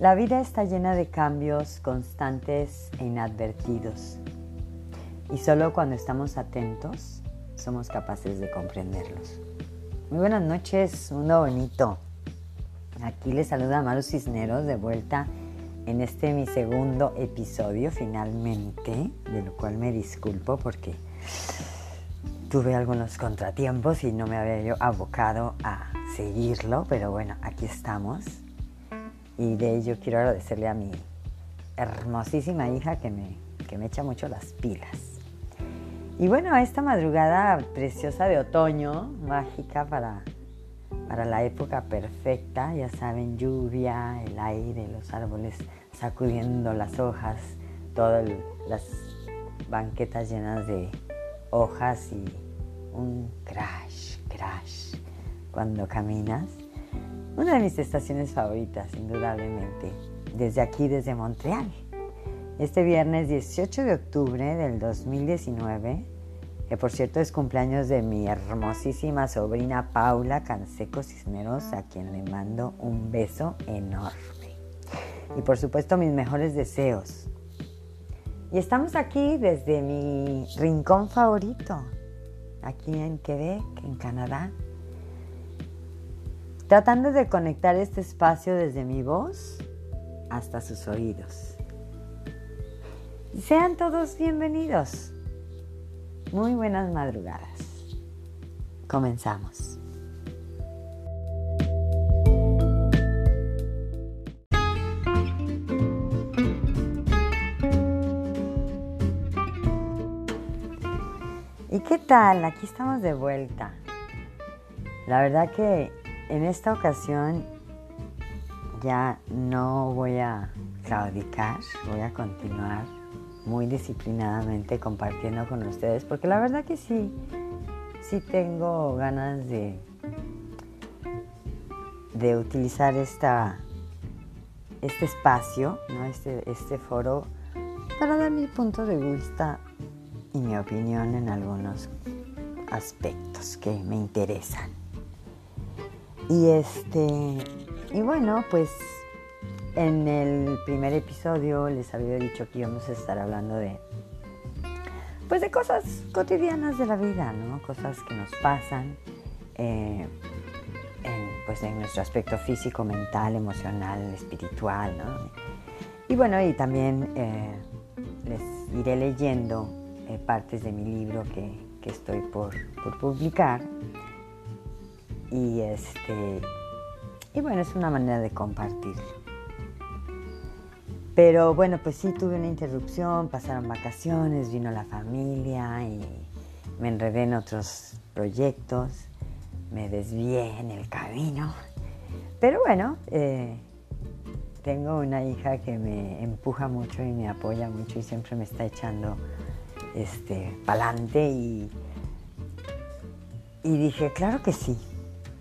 La vida está llena de cambios constantes e inadvertidos y solo cuando estamos atentos somos capaces de comprenderlos. Muy buenas noches, mundo bonito. Aquí les saluda Maru Cisneros de vuelta en este mi segundo episodio finalmente, de lo cual me disculpo porque tuve algunos contratiempos y no me había yo abocado a seguirlo, pero bueno, aquí estamos y de ello quiero agradecerle a mi hermosísima hija que me, que me echa mucho las pilas. Y bueno, esta madrugada preciosa de otoño, mágica para, para la época perfecta, ya saben, lluvia, el aire, los árboles sacudiendo las hojas, todas las banquetas llenas de hojas y un crash, crash cuando caminas. Una de mis estaciones favoritas, indudablemente, desde aquí, desde Montreal. Este viernes 18 de octubre del 2019, que por cierto es cumpleaños de mi hermosísima sobrina Paula Canseco Cisneros, a quien le mando un beso enorme. Y por supuesto mis mejores deseos. Y estamos aquí desde mi rincón favorito, aquí en Quebec, en Canadá, tratando de conectar este espacio desde mi voz hasta sus oídos. Sean todos bienvenidos. Muy buenas madrugadas. Comenzamos. ¿Y qué tal? Aquí estamos de vuelta. La verdad que en esta ocasión ya no voy a claudicar, voy a continuar muy disciplinadamente compartiendo con ustedes, porque la verdad que sí, sí tengo ganas de, de utilizar esta, este espacio, ¿no? este, este foro, para dar mi punto de vista y mi opinión en algunos aspectos que me interesan. Y este, y bueno, pues en el primer episodio les había dicho que íbamos a estar hablando de, pues de cosas cotidianas de la vida, ¿no? Cosas que nos pasan, eh, en, pues en nuestro aspecto físico, mental, emocional, espiritual, ¿no? Y bueno, y también eh, les iré leyendo eh, partes de mi libro que, que estoy por, por publicar y este y bueno, es una manera de compartirlo. Pero bueno, pues sí tuve una interrupción, pasaron vacaciones, vino la familia y me enredé en otros proyectos, me desvié en el camino. Pero bueno, eh, tengo una hija que me empuja mucho y me apoya mucho y siempre me está echando este pa'lante y, y dije, claro que sí,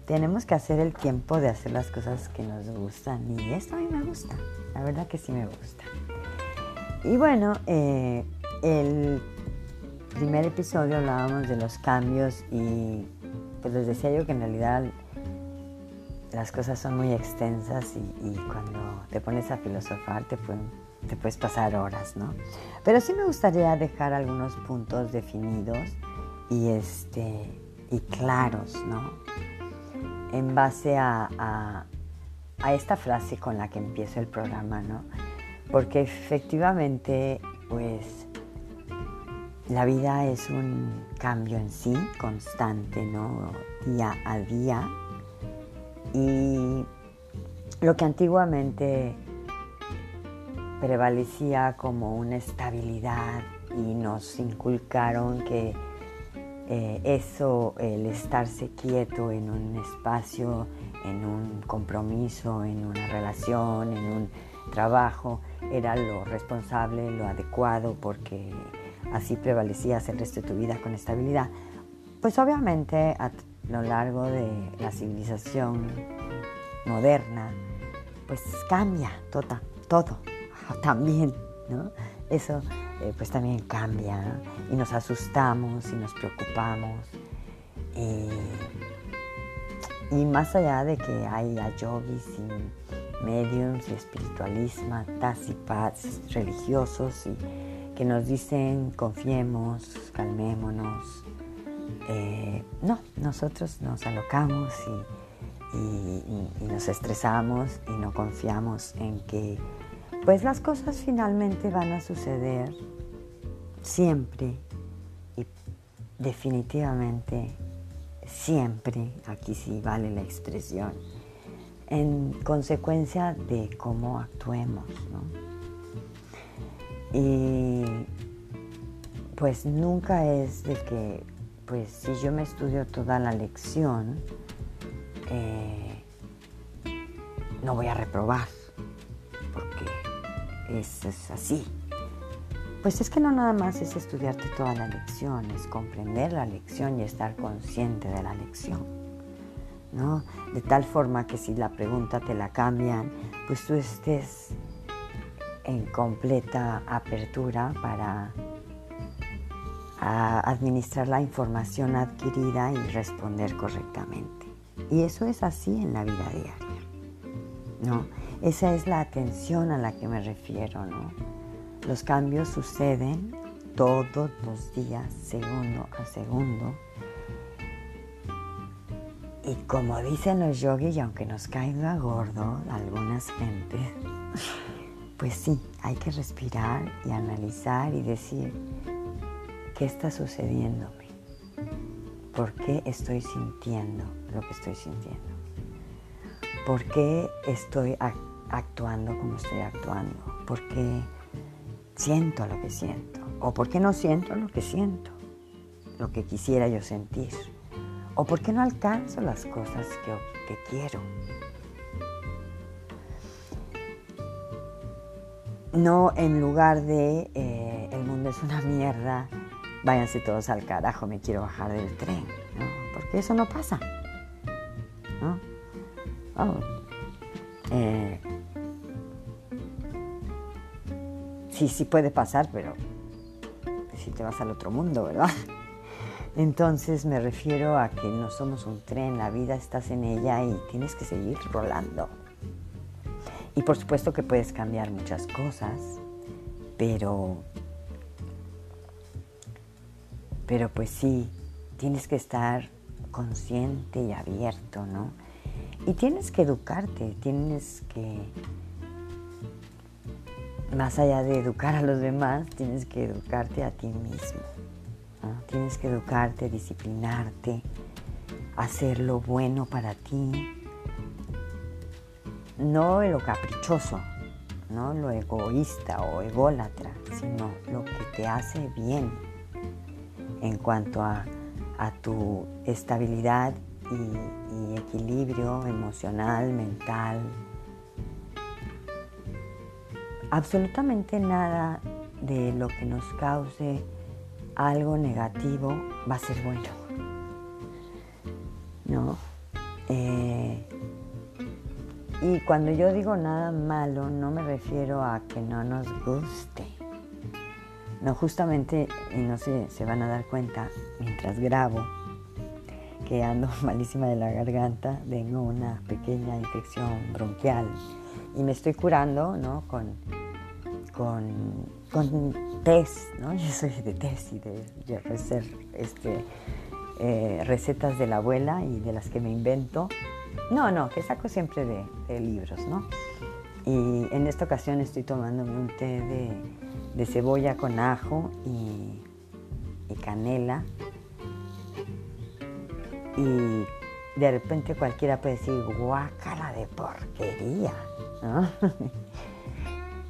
tenemos que hacer el tiempo de hacer las cosas que nos gustan y esto a mí me gusta, la verdad que sí me gusta. Y bueno, eh, el primer episodio hablábamos de los cambios y pues les decía yo que en realidad las cosas son muy extensas y, cuando te pones a filosofar te, te puedes pasar horas, ¿no? Pero sí me gustaría dejar algunos puntos definidos y, este, y claros, ¿no? En base a, esta frase con la que empiezo el programa, ¿no? Porque efectivamente, pues, la vida es un cambio en sí, constante, ¿no? Día a día. Y lo que antiguamente prevalecía como una estabilidad y nos inculcaron que eh, eso, el estarse quieto en un espacio, en un compromiso, en una relación, en un trabajo, era lo responsable, lo adecuado, porque así prevalecías el resto de tu vida con estabilidad. Pues obviamente a lo largo de la civilización moderna, pues cambia todo, todo también, ¿no? Eso eh, pues también cambia y nos asustamos y nos preocupamos. Y, más allá de que haya yogis mediums y espiritualistas y religiosos y que nos dicen confiemos, calmémonos. Eh, no, nosotros nos alocamos y, nos estresamos y no confiamos en que pues las cosas finalmente van a suceder siempre y definitivamente siempre, aquí sí vale la expresión, en consecuencia de cómo actuemos. Y pues nunca es de que, pues si yo me estudio toda la lección, eh, no voy a reprobar, porque es, es así. Pues es que no nada más es estudiarte toda la lección, es comprender la lección y estar consciente de la lección. ¿no? De tal forma que si la pregunta te la cambian, pues tú estés en completa apertura para administrar la información adquirida y responder correctamente. Y eso es así en la vida diaria. ¿no? Esa es la atención a la que me refiero. ¿no? Los cambios suceden todos los días, segundo a segundo. Y como dicen los yogis, y aunque nos caiga gordo algunas gentes, pues sí, hay que respirar y analizar y decir, ¿qué está sucediéndome? ¿Por qué estoy sintiendo lo que estoy sintiendo? ¿Por qué estoy actuando como estoy actuando? ¿Por qué siento lo que siento? ¿O por qué no siento lo que siento? Lo que quisiera yo sentir. ¿O por qué no alcanzo las cosas que, que quiero? No en lugar de eh, el mundo es una mierda, váyanse todos al carajo, me quiero bajar del tren. Porque eso no pasa. ¿no? Oh, eh, sí, sí puede pasar, pero si te vas al otro mundo, ¿verdad? Entonces me refiero a que no somos un tren, la vida estás en ella y tienes que seguir rolando. Y por supuesto que puedes cambiar muchas cosas, pero, pero pues sí, tienes que estar consciente y abierto, ¿no? Y tienes que educarte, tienes que, más allá de educar a los demás, tienes que educarte a ti mismo. Tienes que educarte, disciplinarte, hacer lo bueno para ti, no lo caprichoso, no lo egoísta o ególatra, sino lo que te hace bien en cuanto a, tu estabilidad y, equilibrio emocional, mental. Absolutamente nada de lo que nos cause algo negativo va a ser bueno. ¿No? Eh, y cuando yo digo nada malo, no me refiero a que no nos guste. No, justamente, y no sé, se van a dar cuenta, mientras grabo, que ando malísima de la garganta, tengo una pequeña infección bronquial y me estoy curando, ¿no? Con, con, con test, ¿no? Yo soy de test y de, de este, eh, recetas de la abuela y de las que me invento no, no, que saco siempre de, libros, ¿no? Y en esta ocasión estoy tomándome un té de, cebolla con ajo y, canela. Y de repente cualquiera puede decir, guácala de porquería.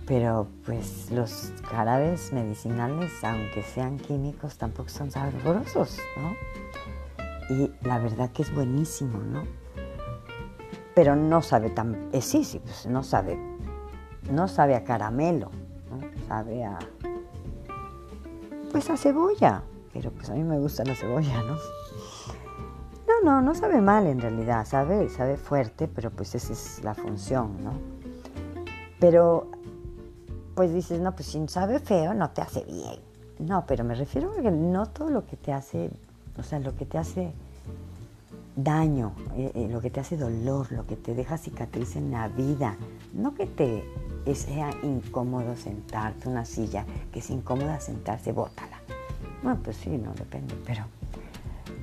Pero pues los jarabes medicinales, aunque sean químicos, tampoco son sabrosos, ¿no? Y la verdad que es buenísimo, ¿no? pero no sabe tan, eh, sí, sí, pues no sabe, no sabe a caramelo, sabe a, pues a cebolla, pero pues a mí me gusta la cebolla, ¿no? No, no, no sabe mal en realidad, sabe, sabe fuerte, pero pues esa es la función, ¿no? Pero, pues dices, no, pues si sabe feo no te hace bien. No, pero me refiero a que no todo lo que te hace, o sea, lo que te hace daño, eh, eh, lo que te hace dolor, lo que te deja cicatriz en la vida, no que te sea incómodo sentarte en una silla, que es incómoda sentarse, bótala. Bueno, pues sí, no depende, pero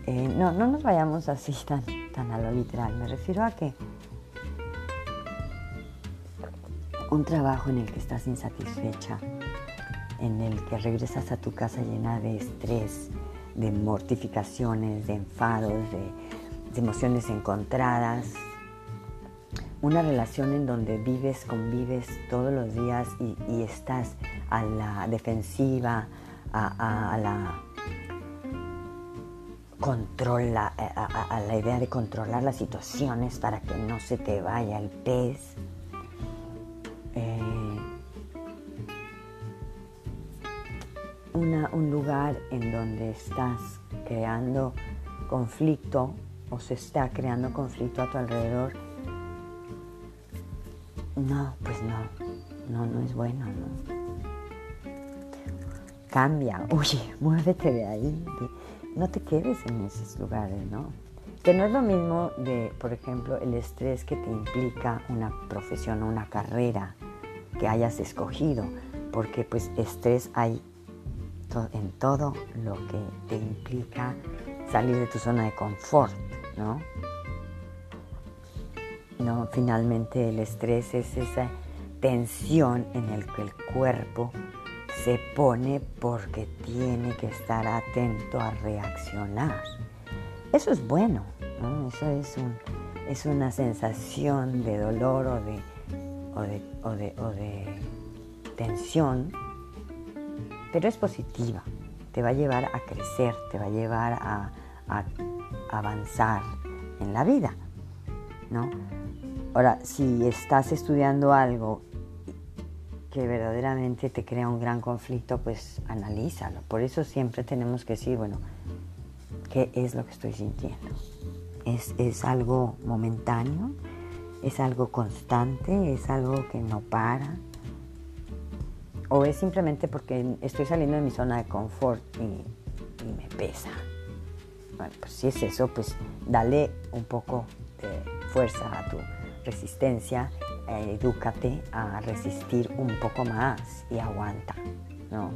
eh, no, no nos vayamos así tan, tan a lo literal. Me refiero a que un trabajo en el que estás insatisfecha, en el que regresas a tu casa llena de estrés, de mortificaciones, de enfados, de, emociones encontradas. Una relación en donde vives, convives todos los días y, estás a la defensiva, a, la controla, a, la idea de controlar las situaciones para que no se te vaya el pez. Un lugar en donde estás creando conflicto o se está creando conflicto a tu alrededor, no, pues no, no, no es bueno, ¿no? Cambia, oye, muévete de ahí, no te quedes en esos lugares, ¿no? Que no es lo mismo de, por ejemplo, el estrés que te implica una profesión o una carrera que hayas escogido, porque pues estrés hay en todo lo que te implica salir de tu zona de confort, ¿no? No, finalmente el estrés es esa tensión en el que el cuerpo se pone porque tiene que estar atento a reaccionar. Eso es bueno, ¿no? Eso es, es una sensación de dolor o de, o de, o de, o de tensión pero es positiva, te va a llevar a crecer, te va a llevar a, avanzar en la vida, ¿no? Ahora, si estás estudiando algo que verdaderamente te crea un gran conflicto, pues analízalo. Por eso siempre tenemos que decir, bueno, ¿qué es lo que estoy sintiendo? ¿Es, es algo momentáneo? ¿Es algo constante? ¿Es algo que no para? O es simplemente porque estoy saliendo de mi zona de confort y, me pesa. Bueno, pues si es eso, pues dale un poco de fuerza a tu resistencia, eh, edúcate a resistir un poco más y aguanta, ¿no?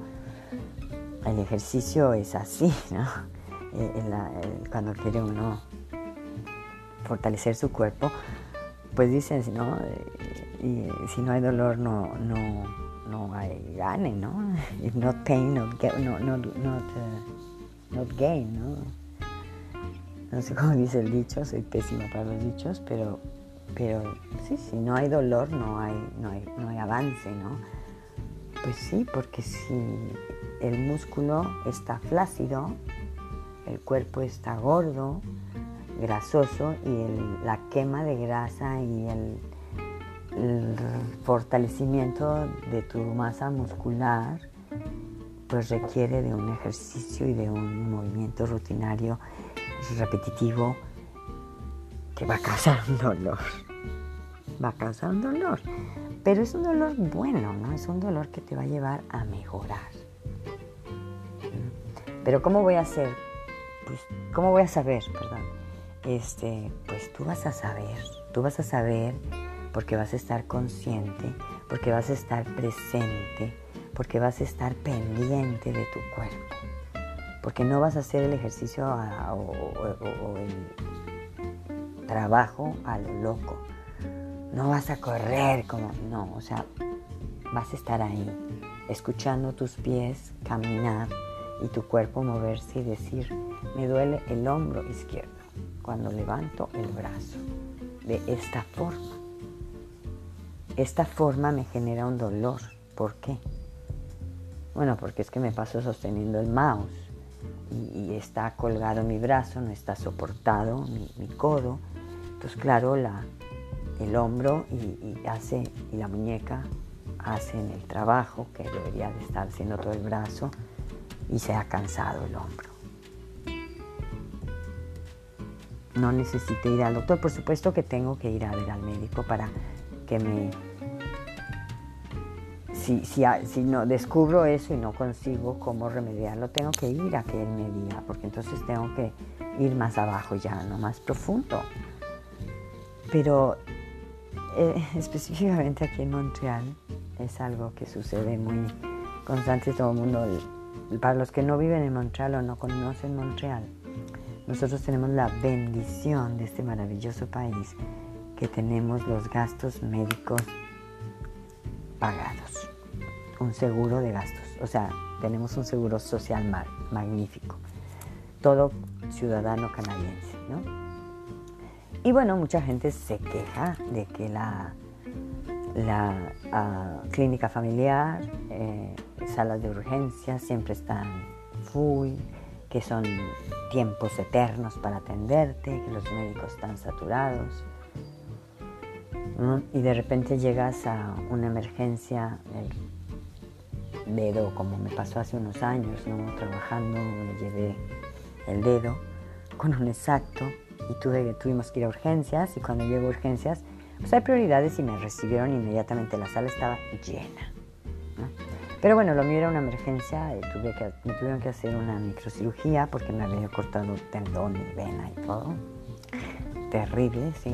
El ejercicio es así, ¿no? Eh, cuando quiere uno fortalecer su cuerpo, pues dicen, ¿no? Eh, si no hay dolor, no, no no hay gane, ¿no? If not pain, not, no, uh, gain, ¿no? No sé cómo dice el dicho, soy pésima para los dichos, pero, pero sí, si no hay dolor, no hay, no hay, no hay avance, ¿no? Pues sí, porque si el músculo está flácido, el cuerpo está gordo, grasoso y la quema de grasa y el el fortalecimiento de tu masa muscular pues requiere de un ejercicio y de un movimiento rutinario repetitivo que va a causar un dolor. Va a causar un dolor. Pero es un dolor bueno, ¿no? Es un dolor que te va a llevar a mejorar. Pero ¿cómo voy a hacer? Pues, ¿cómo voy a saber? Perdón. Este, pues tú vas a saber. Tú vas a saber porque vas a estar consciente, porque vas a estar presente, porque vas a estar pendiente de tu cuerpo, porque no vas a hacer el ejercicio o, el trabajo a lo loco, no vas a correr como, no, o sea, vas a estar ahí, escuchando tus pies caminar y tu cuerpo moverse y decir, me duele el hombro izquierdo cuando levanto el brazo, de esta forma esta forma me genera un dolor. ¿Por qué? Bueno, porque es que me paso sosteniendo el mouse y, está colgado mi brazo, no está soportado mi, codo. Entonces, claro, la, el hombro y, hace, y la muñeca hacen el trabajo que debería de estar haciendo todo el brazo y se ha cansado el hombro. No necesito ir al doctor, por supuesto que tengo que ir a ver al médico para que me si, no descubro eso y no consigo cómo remediarlo, tengo que ir a que él me diga, porque entonces tengo que ir más abajo ya, no más profundo. Pero eh, específicamente aquí en Montreal es algo que sucede muy constante todo el mundo. Para los que no viven en Montreal o no conocen Montreal, nosotros tenemos la bendición de este maravilloso país que tenemos los gastos médicos pagados, un seguro de gastos, o sea, tenemos un seguro social magnífico, todo ciudadano canadiense, ¿no? Y bueno, mucha gente se queja de que la, la ah, clínica familiar, eh, salas de urgencia siempre están full, que son tiempos eternos para atenderte, que los médicos están saturados. Y de repente llegas a una emergencia, el dedo, como me pasó hace unos años, ¿no? trabajando, me llevé el dedo con un exacto y tuve, tuvimos que ir a urgencias y cuando llego a urgencias, pues hay prioridades y me recibieron inmediatamente, la sala estaba llena. Pero bueno, lo mío era una emergencia, y tuve que, me tuvieron que hacer una microcirugía porque me había cortado tendón y vena y todo. Terrible, sí.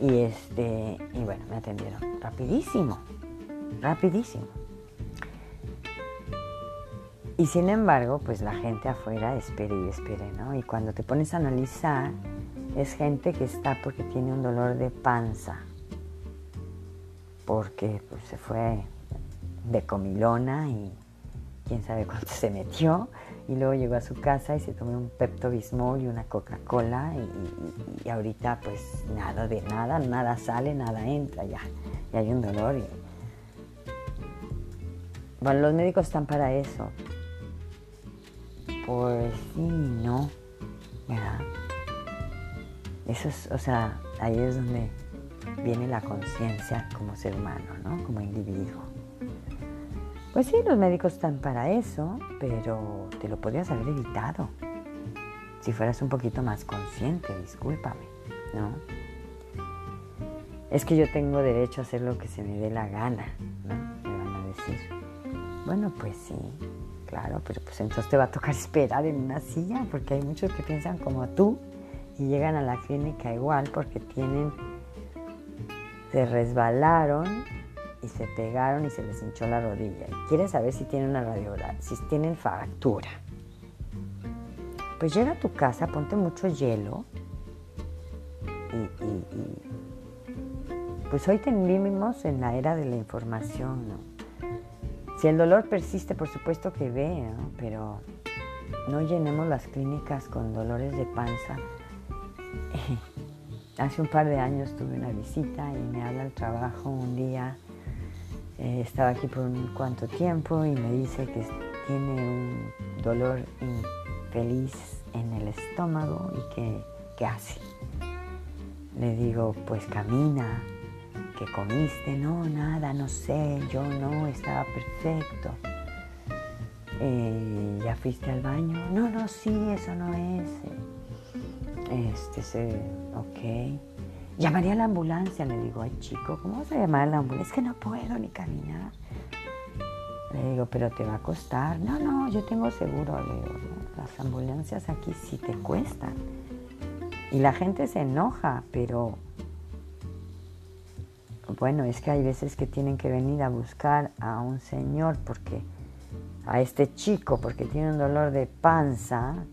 Y, este, y bueno, me atendieron rapidísimo, rapidísimo. Y sin embargo, pues la gente afuera espere y espere, ¿no? Y cuando te pones a analizar, es gente que está porque tiene un dolor de panza, porque pues, se fue de comilona y quién sabe cuánto se metió. Y luego llegó a su casa y se tomó un Pepto Bismol y una Coca-Cola y, ahorita pues nada de nada, nada sale, nada entra, ya, y hay un dolor. Y... Bueno, los médicos están para eso. Pues sí, no, ¿verdad? Eso es, o sea, ahí es donde viene la conciencia como ser humano, ¿no? Como individuo. Pues sí, los médicos están para eso, pero te lo podrías haber evitado. Si fueras un poquito más consciente, discúlpame, ¿no? Es que yo tengo derecho a hacer lo que se me dé la gana, ¿no? Me van a decir. Bueno, pues sí, claro, pero pues entonces te va a tocar esperar en una silla, porque hay muchos que piensan como tú y llegan a la clínica igual porque tienen, se resbalaron y se pegaron y se les hinchó la rodilla. Y quieren saber si tienen una radiografía, si tienen fractura. Pues llega a tu casa, ponte mucho hielo y, pues hoy vivimos en la era de la información. Si el dolor persiste, por supuesto que ve, pero no llenemos las clínicas con dolores de panza. Hace un par de años tuve una visita y me habla el trabajo un día eh, estaba aquí por un cuanto tiempo y me dice que tiene un dolor infeliz en el estómago y que qué hace. Le digo, pues camina, comiste, no, nada, no sé, yo no, estaba perfecto. Eh, ¿Ya fuiste al baño? No, no, sí, eso no es. Este, se, ok. Llamaría a la ambulancia, le digo, ay chico, ¿cómo vas a llamar a la ambulancia? Es que no puedo ni caminar. Le digo, pero te va a costar. No, no, yo tengo seguro. Le digo, las ambulancias aquí sí te cuestan. Y la gente se enoja, pero bueno, es que hay veces que tienen que venir a buscar a un señor porque a este chico porque tiene un dolor de panza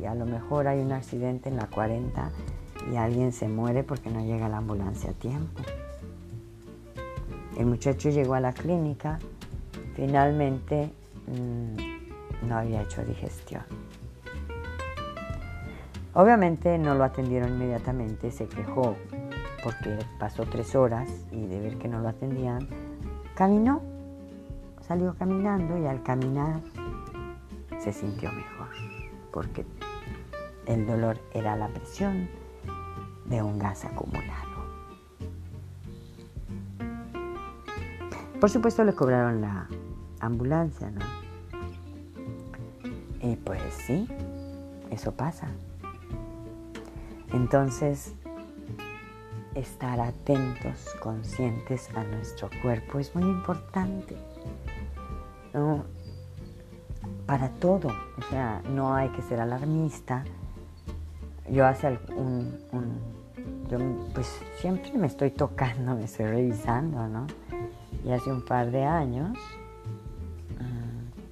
y a lo mejor hay un accidente en la 40 y alguien se muere porque no llega la ambulancia a tiempo. El muchacho llegó a la clínica, finalmente mm, no había hecho digestión. Obviamente no lo atendieron inmediatamente, se quejó porque pasó tres horas y de ver que no lo atendían, caminó, salió caminando y al caminar se sintió mejor porque el dolor era la presión, de un gas acumulado. Por supuesto le cobraron la ambulancia, ¿no? Y pues sí, eso pasa. Entonces, estar atentos, conscientes a nuestro cuerpo es muy importante. Para todo, o sea, no hay que ser alarmista, yo hace un, yo pues siempre me estoy tocando, me estoy revisando, ¿no? Y hace un par de años, ah,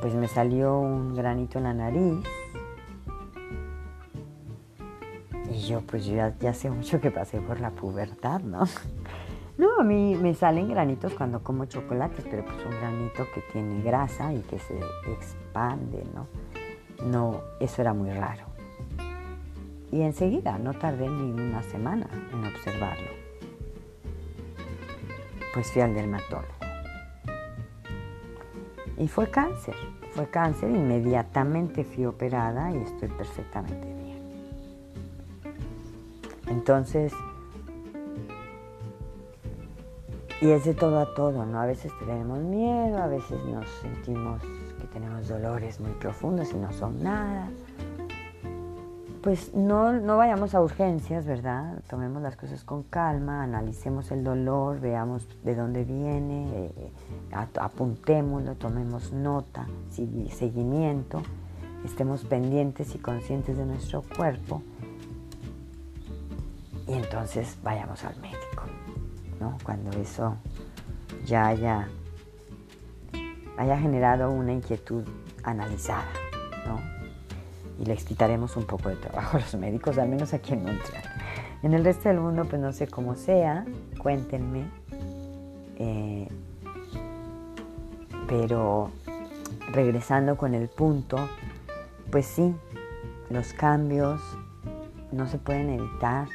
pues me salió un granito en la nariz. Yo pues ya, ya hace mucho que pasé por la pubertad, ¿no? No, a mí me salen granitos cuando como chocolates, pero pues un granito que tiene grasa y que se expande, ¿no? No, eso era muy raro. Y enseguida, no tardé ni una semana en observarlo. Pues fui al dermatólogo. Y fue cáncer, fue cáncer, inmediatamente fui operada y estoy perfectamente. Entonces, y es de todo a todo, ¿no? A veces tenemos miedo, a veces nos sentimos que tenemos dolores muy profundos y no son nada pues no, no, vayamos a urgencias, ¿verdad? Tomemos las cosas con calma, analicemos el dolor, veamos de dónde viene, eh, apuntémoslo, tomemos nota, seguimiento, estemos pendientes y conscientes de nuestro cuerpo y entonces vayamos al médico, ¿no? Cuando eso ya haya, haya generado una inquietud analizada, ¿no? y les quitaremos un poco de trabajo a los médicos, al menos aquí en Montreal. En el resto del mundo, pues no sé cómo sea, cuéntenme. Eh, pero regresando con el punto, pues sí, los cambios no se pueden evitar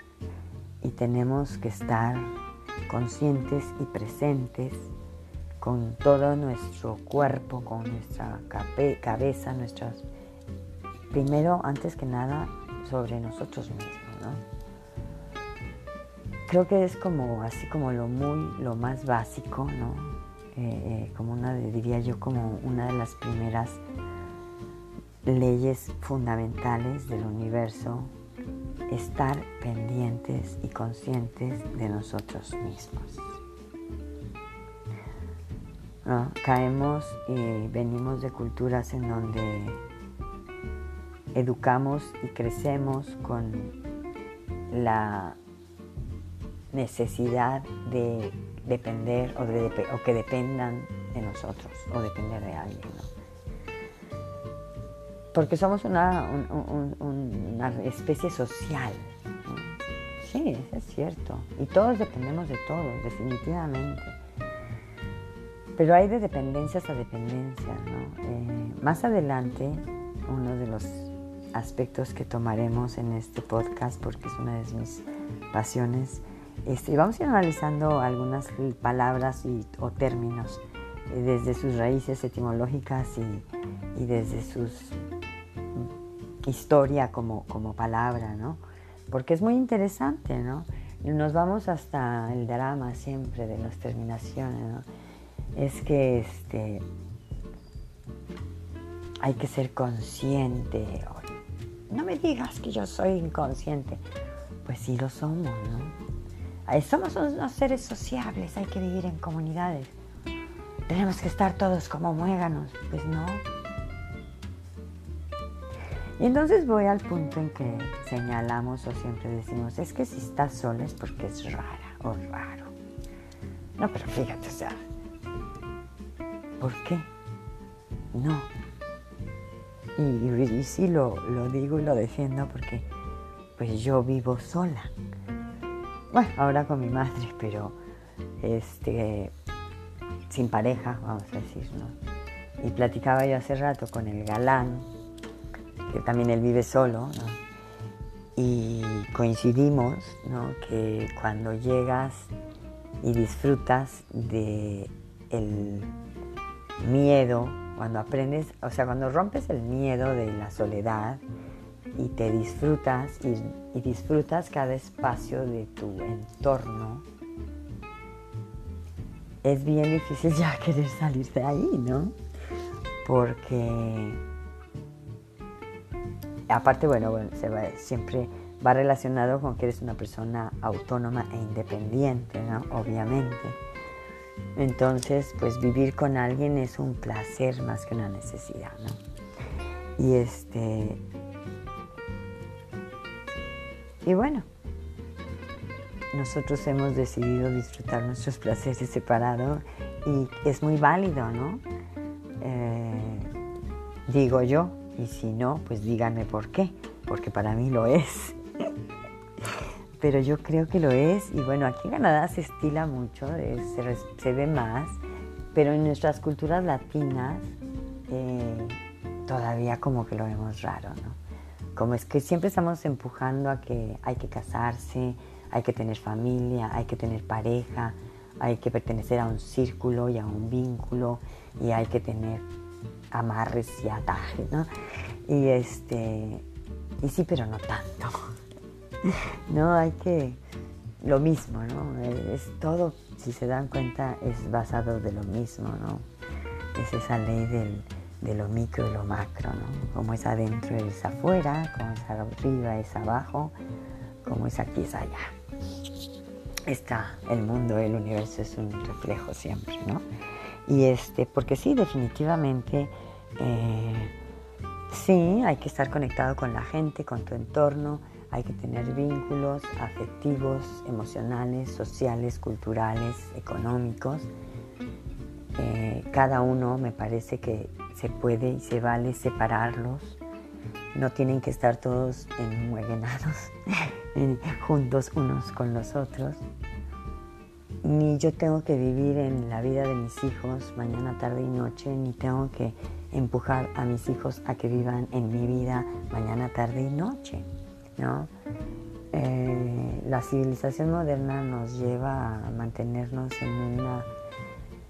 y tenemos que estar conscientes y presentes con todo nuestro cuerpo, con nuestra cabeza, nuestras primero, antes que nada, sobre nosotros mismos, ¿no? Creo que es como así como lo muy, lo más básico, ¿no? Eh, eh, como una, diría yo, como una de las primeras leyes fundamentales del universo, estar pendientes y conscientes de nosotros mismos. Caemos y venimos de culturas en donde educamos y crecemos con la necesidad de depender o, de, que dependan de nosotros o depender de alguien. Porque somos una, especie social. Sí, es cierto. Y todos dependemos de todos, definitivamente. Pero hay de dependencias a dependencias. Eh, más adelante, uno de los aspectos que tomaremos en este podcast porque es una de mis pasiones. Este, vamos a ir analizando algunas palabras y, o términos eh, desde sus raíces etimológicas y, desde su historia como, como, palabra, ¿no? Porque es muy interesante, ¿no? Nos vamos hasta el drama siempre de las terminaciones, ¿no? Es que este, hay que ser consciente no me digas que yo soy inconsciente. Pues sí lo somos, ¿no? Somos unos seres sociables, hay que vivir en comunidades. Tenemos que estar todos como muéganos. Pues no. Y entonces voy al punto en que señalamos o siempre decimos, es que si estás sola es porque es rara o raro. No, pero fíjate, o sea, ¿por qué? No, y, sí lo, digo y lo defiendo porque pues yo vivo sola. Bueno, ahora con mi madre, pero este sin pareja, vamos a decir, ¿no? Y platicaba yo hace rato con el galán, que también él vive solo, ¿no? Y coincidimos, ¿no? Que cuando llegas y disfrutas de el miedo cuando aprendes, o sea, cuando rompes el miedo de la soledad y te disfrutas y, disfrutas cada espacio de tu entorno, es bien difícil ya querer salir de ahí, ¿no? Porque aparte, bueno, va, siempre va relacionado con que eres una persona autónoma e independiente, ¿no? Obviamente. Entonces, pues vivir con alguien es un placer más que una necesidad, ¿no? Y este Y bueno, nosotros hemos decidido disfrutar nuestros placeres separados y es muy válido, ¿no? Eh, digo yo, y si no, pues díganme por qué, porque para mí lo es. Pero yo creo que lo es, y bueno, aquí en Canadá se estila mucho, se, se, ve más, pero en nuestras culturas latinas eh, todavía como que lo vemos raro, ¿no? Como es que siempre estamos empujando a que hay que casarse, hay que tener familia, hay que tener pareja, hay que pertenecer a un círculo y a un vínculo y hay que tener amarres y atajes, ¿no? Y este, y sí, pero no tanto. no, hay que, lo mismo, ¿no? Es todo, si se dan cuenta, es basado de lo mismo, ¿no? Es esa ley del, de lo micro y lo macro, ¿no? Como es adentro es afuera, como es arriba es abajo, como es aquí es allá. Está el mundo, el universo es un reflejo siempre, ¿no? Y este, porque sí, definitivamente, eh, sí, hay que estar conectado con la gente, con tu entorno, hay que tener vínculos afectivos, emocionales, sociales, culturales, económicos. Eh, cada uno me parece que se puede y se vale separarlos. No tienen que estar todos enmueguenados juntos unos con los otros. Ni yo tengo que vivir en la vida de mis hijos mañana, tarde y noche, ni tengo que empujar a mis hijos a que vivan en mi vida mañana, tarde y noche. ¿no? Eh, la civilización moderna nos lleva a mantenernos en una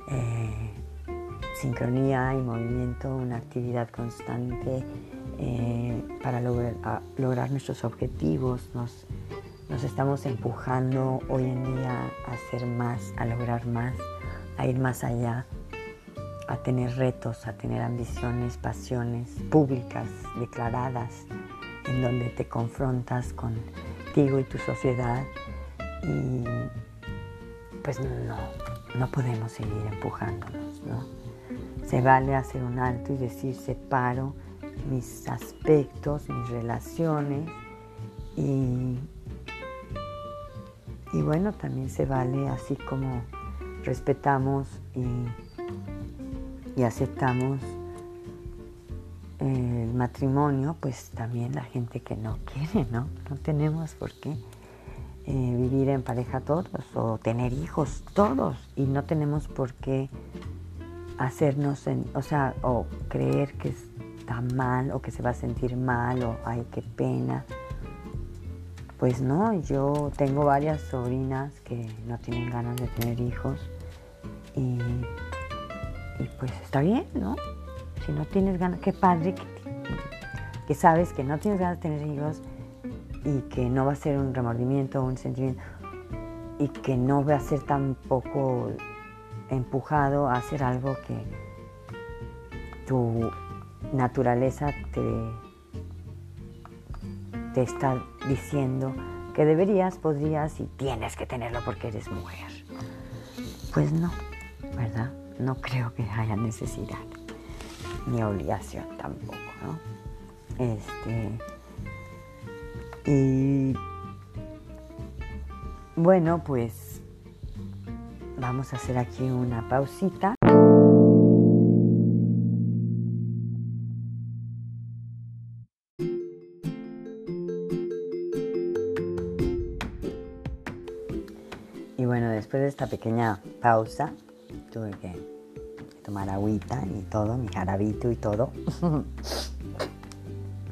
eh, sincronía y movimiento, una actividad constante eh, para lograr, nuestros objetivos. Nos, nos estamos empujando hoy en día a hacer más, a lograr más, a ir más allá, a tener retos, a tener ambiciones, pasiones públicas, declaradas, en donde te confrontas contigo y tu sociedad y pues no, no podemos seguir empujándonos, ¿no? Se vale hacer un alto y decir separo mis aspectos, mis relaciones y, y bueno, también se vale así como respetamos y, y aceptamos el matrimonio, pues también la gente que no quiere, ¿no? No tenemos por qué eh, vivir en pareja todos o tener hijos todos y no tenemos por qué hacernos, en, o sea, o creer que está mal o que se va a sentir mal o ay, qué pena. Pues no, yo tengo varias sobrinas que no tienen ganas de tener hijos y, pues está bien, ¿no? Si no tienes ganas, qué padre que, que sabes que no tienes ganas de tener hijos y que no va a ser un remordimiento un sentimiento y que no va a ser tampoco empujado a hacer algo que tu naturaleza te, te está diciendo que deberías, podrías y tienes que tenerlo porque eres mujer. Pues no, ¿verdad? No creo que haya necesidad ni obligación tampoco, ¿no? Este, y bueno, pues Vamos a hacer aquí una pausita. Pausa, tuve que tomar agüita y todo, mi jarabito y todo.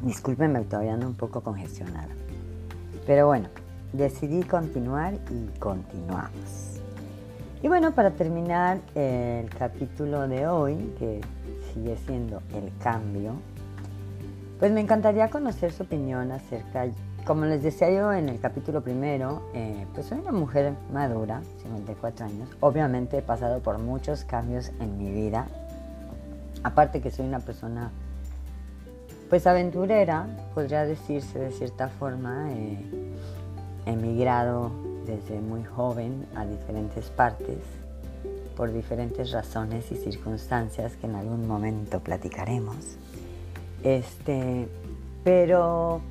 Discúlpenme, todavía ando un poco congestionada. Pero bueno, decidí continuar y continuamos. Y bueno, para terminar el capítulo de hoy, que sigue siendo el cambio, pues me encantaría conocer su opinión acerca, como les decía yo en el capítulo primero, eh, pues soy una mujer madura, 54 años, obviamente he pasado por muchos cambios en mi vida, aparte que soy una persona pues aventurera, podría decirse de cierta forma, eh, emigrado desde muy joven a diferentes partes por diferentes razones y circunstancias que en algún momento platicaremos. Este, pero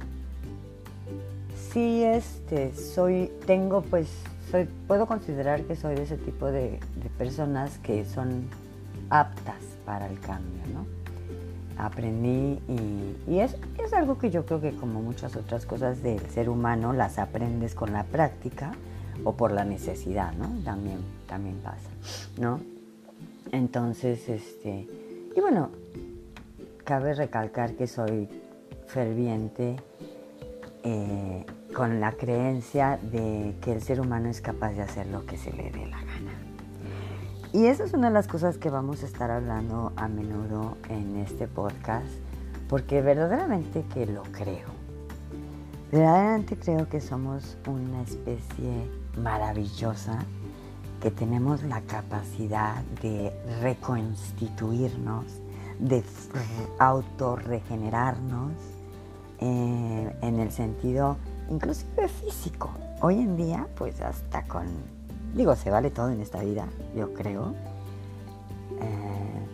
sí, este, soy, tengo pues, puedo considerar que soy de ese tipo de, personas que son aptas para el cambio, ¿no? Aprendí y, y es, es, algo que yo creo que como muchas otras cosas del ser humano las aprendes con la práctica o por la necesidad, ¿no? También, también pasa, ¿no? Entonces, este, y bueno, cabe recalcar que soy ferviente eh, con la creencia de que el ser humano es capaz de hacer lo que se le dé la gana. Y esa es una de las cosas que vamos a estar hablando a menudo en este podcast, porque verdaderamente que lo creo. Verdaderamente creo que somos una especie maravillosa que tenemos la capacidad de reconstituirnos, de autorregenerarnos eh, en el sentido inclusive físico. Hoy en día, pues hasta con, digo, se vale todo en esta vida, yo creo. Eh,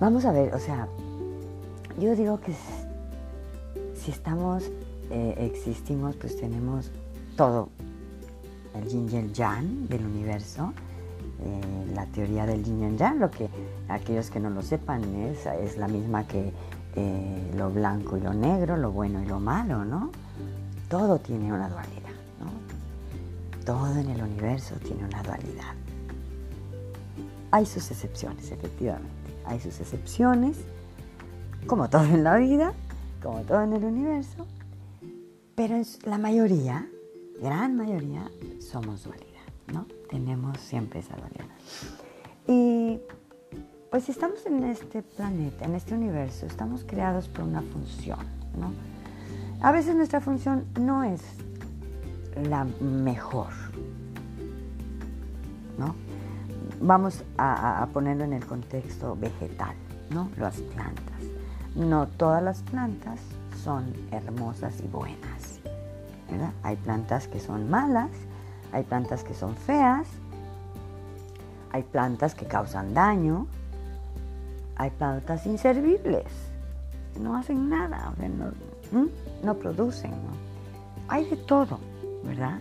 vamos a ver, o sea, yo digo que si estamos, eh, existimos, pues tenemos todo el yin y el yang del universo, eh, la teoría del yin y yang, lo que aquellos que no lo sepan es, es la misma que lo blanco y lo negro, lo bueno y lo malo, ¿no? Todo tiene una dualidad, ¿no? Todo en el universo tiene una dualidad. Hay sus excepciones, efectivamente, hay sus excepciones, como todo en la vida, como todo en el universo, pero la mayoría gran mayoría somos dualidad, ¿no? Tenemos siempre esa dualidad. Y pues estamos en este planeta, en este universo, estamos creados por una función, ¿no? A veces nuestra función no es la mejor, ¿no? Vamos a, ponerlo en el contexto vegetal, ¿no? Las plantas. No todas las plantas son hermosas y buenas. Hay plantas que son malas, hay plantas que son feas, hay plantas que causan daño, hay plantas inservibles, no hacen nada, producen, Hay de todo, ¿verdad?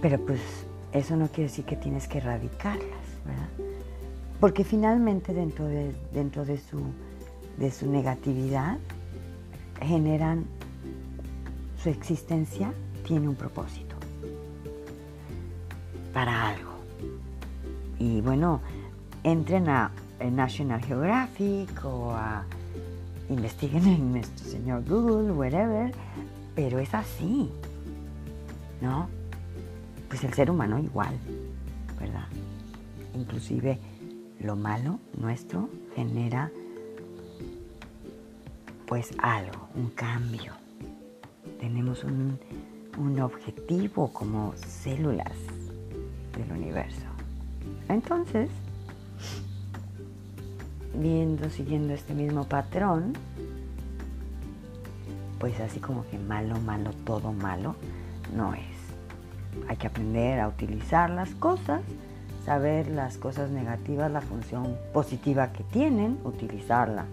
Pero pues eso no quiere decir que tienes que erradicarlas, ¿verdad? Porque finalmente dentro de, dentro de, su, de su negatividad generan su existencia tiene un propósito para algo. Y bueno, entren a, National Geographic o a investiguen en nuestro señor Google, wherever, pero es así, ¿no? Pues el ser humano igual, ¿verdad? Inclusive lo malo nuestro genera pues algo, un cambio tenemos un, objetivo como células del universo. Entonces, viendo, siguiendo este mismo patrón, pues así como que malo, malo, todo malo, no es. Hay que aprender a utilizar las cosas, saber las cosas negativas, la función positiva que tienen, utilizarla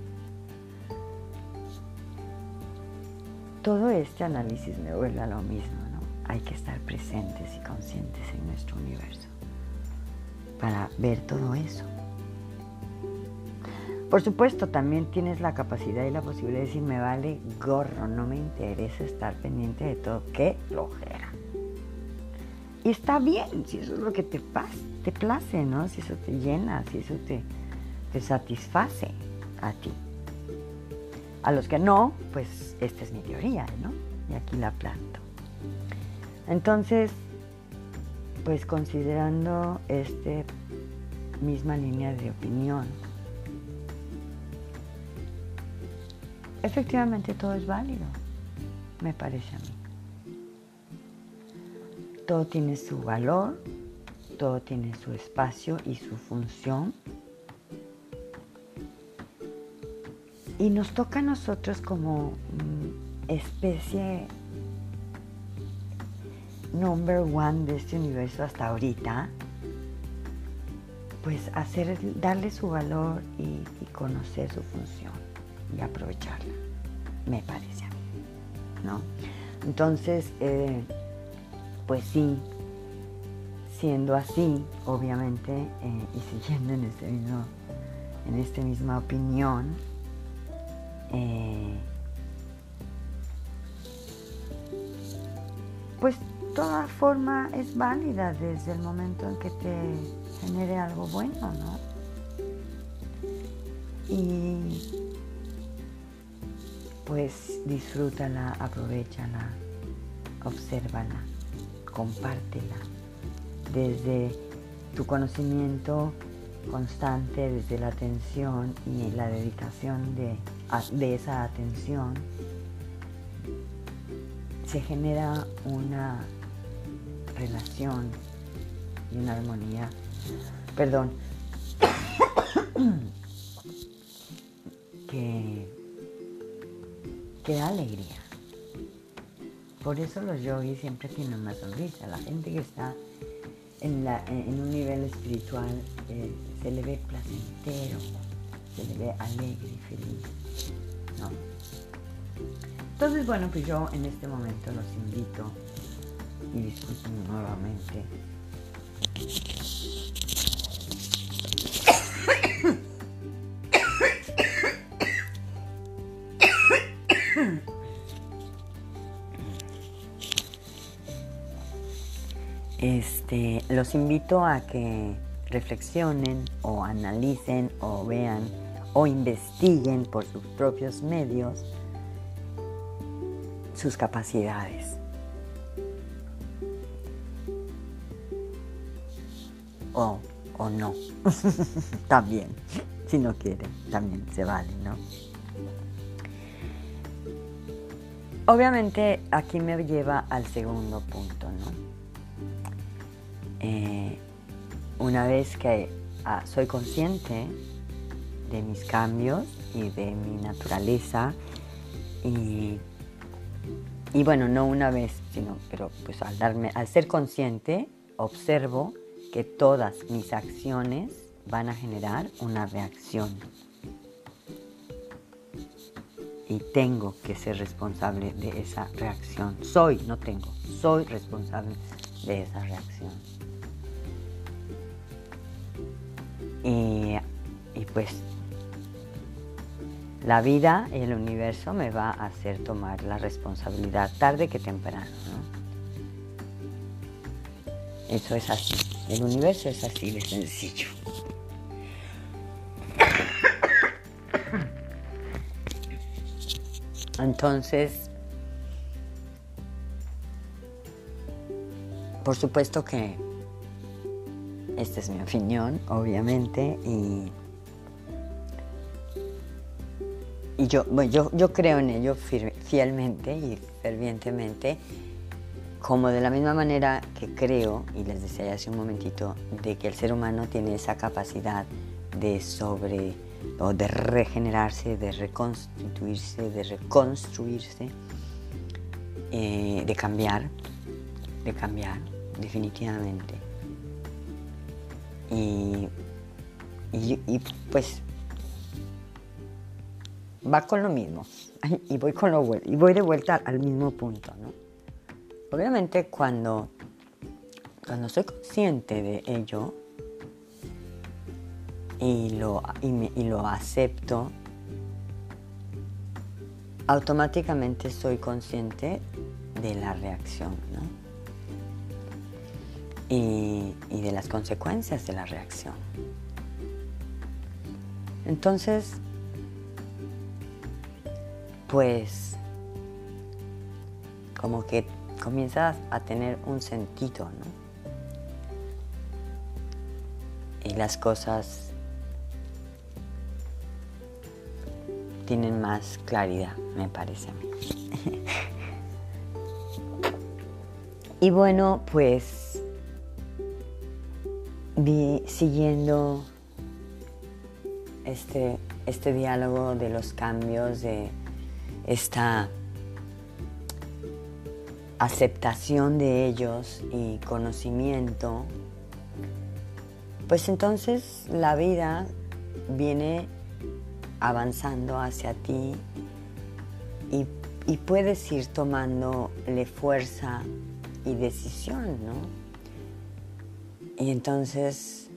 todo este análisis me vuelve a lo mismo, ¿no? Hay que estar presentes y conscientes en nuestro universo para ver todo eso. Por supuesto, también tienes la capacidad y la posibilidad de decir, me vale gorro, no me interesa estar pendiente de todo, qué flojera. Y está bien, si eso es lo que te, te place, ¿no? Si eso te llena, si eso te, te satisface a ti. A los que no, pues esta es mi teoría, ¿no? Y aquí la planto. Entonces, pues considerando esta misma línea de opinión, efectivamente todo es válido, me parece a mí. Todo tiene su valor, todo tiene su espacio y su función Y nos toca a nosotros como mm, especie number one de este universo hasta ahorita, pues hacer, darle su valor y, conocer su función y aprovecharla, me parece a mí. ¿no? Entonces, eh, pues sí, siendo así, obviamente, eh, y siguiendo en este mismo, en esta misma opinión, eh, pues toda forma es válida desde el momento en que te genere algo bueno, ¿no? Y pues disfrútala, aprovechala, obsérvala, compártela. Desde tu conocimiento constante, desde la atención y la dedicación de, de esa atención, se genera una relación y una armonía, perdón, que, que da alegría. Por eso los yogis siempre tienen una sonrisa. La gente que está en, un nivel espiritual eh, se le ve placentero, se le ve alegre y feliz. Entonces, bueno, pues yo en este momento los invito y disfruten nuevamente. Los invito a que reflexionen o analicen o vean o investiguen por sus propios medios sus capacidades. O, o no. también, si no quieren, también se vale, ¿no? Obviamente aquí me lleva al segundo punto, ¿no? Una vez que ah, soy consciente de mis cambios y de mi naturaleza y y bueno, no una vez, sino, pero pues al, darme, al ser consciente, observo que todas mis acciones van a generar una reacción. Y tengo que ser responsable de esa reacción. Soy, no tengo, soy responsable de esa reacción. Y, pues la vida y el universo me va a hacer tomar la responsabilidad tarde que temprano. Eso es así. El universo es así de sencillo. Entonces, por supuesto que esta es mi opinión, obviamente, y yo, yo, yo creo en ello fielmente y fervientemente, como de la misma manera que creo, y les decía hace un momentito, de que el ser humano tiene esa capacidad de sobre o de regenerarse, de reconstituirse, de reconstruirse, eh, de cambiar, de cambiar, definitivamente. Y, y, pues va con lo mismo y voy, con lo, y voy de vuelta al mismo punto. ¿no? Obviamente cuando, cuando soy consciente de ello y lo, y, lo acepto, automáticamente soy consciente de la reacción ¿no? Y, de las consecuencias de la reacción. Entonces, pues como que comienzas a tener un sentido, ¿no? Y las cosas tienen más claridad, me parece a mí. y bueno, pues vi siguiendo este, este diálogo de los cambios de esta aceptación de ellos y conocimiento, pues entonces la vida viene avanzando hacia ti y, y puedes ir tomándole fuerza y decisión, ¿no? Y entonces,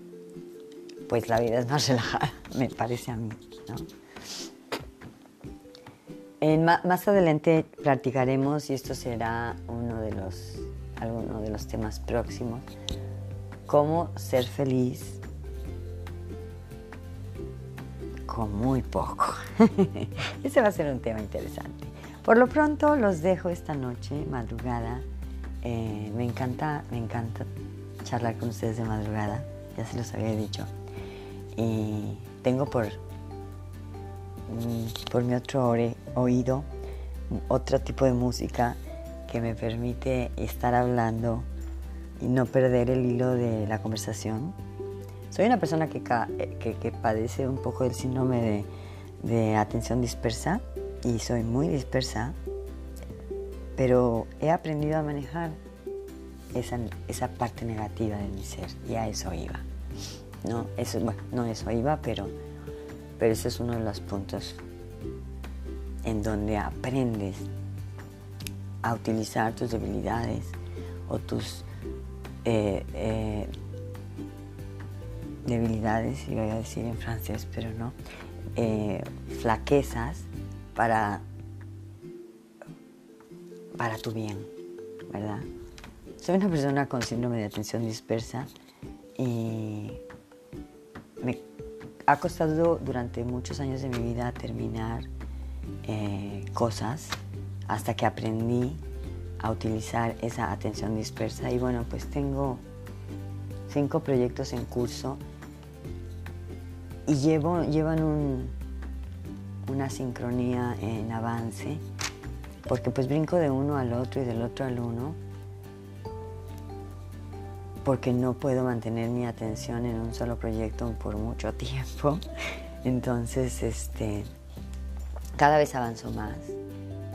pues la vida es más relajada, me parece a mí, ¿no? más adelante practicaremos, y esto será uno de los, alguno de los temas próximos, cómo ser feliz con muy poco. Ese va a ser un tema interesante. Por lo pronto los dejo esta noche, madrugada. Eh, me encanta, me encanta charlar con ustedes de madrugada, ya se los había dicho. Y tengo por Mm, por mi otro oído otro tipo de música que me permite estar hablando y no perder el hilo de la conversación. Soy una persona que, que, padece un poco del síndrome de, atención dispersa y soy muy dispersa, pero he aprendido a manejar esa, esa parte negativa de mi ser y a eso iba. No, eso, bueno, no eso iba, pero pero ese es uno de los puntos en donde aprendes a utilizar tus debilidades o tus eh, eh, debilidades, iba a decir en francés, pero no, eh, flaquezas para, para tu bien, ¿verdad? Soy una persona con síndrome de atención dispersa y me ha costado durante muchos años de mi vida terminar eh, cosas hasta que aprendí a utilizar esa atención dispersa. Y bueno pues tengo cinco proyectos en curso y llevan un, una sincronía en avance porque pues brinco de uno al otro y del otro al uno porque no puedo mantener mi atención en un solo proyecto por mucho tiempo. Entonces, este, cada vez avanzo más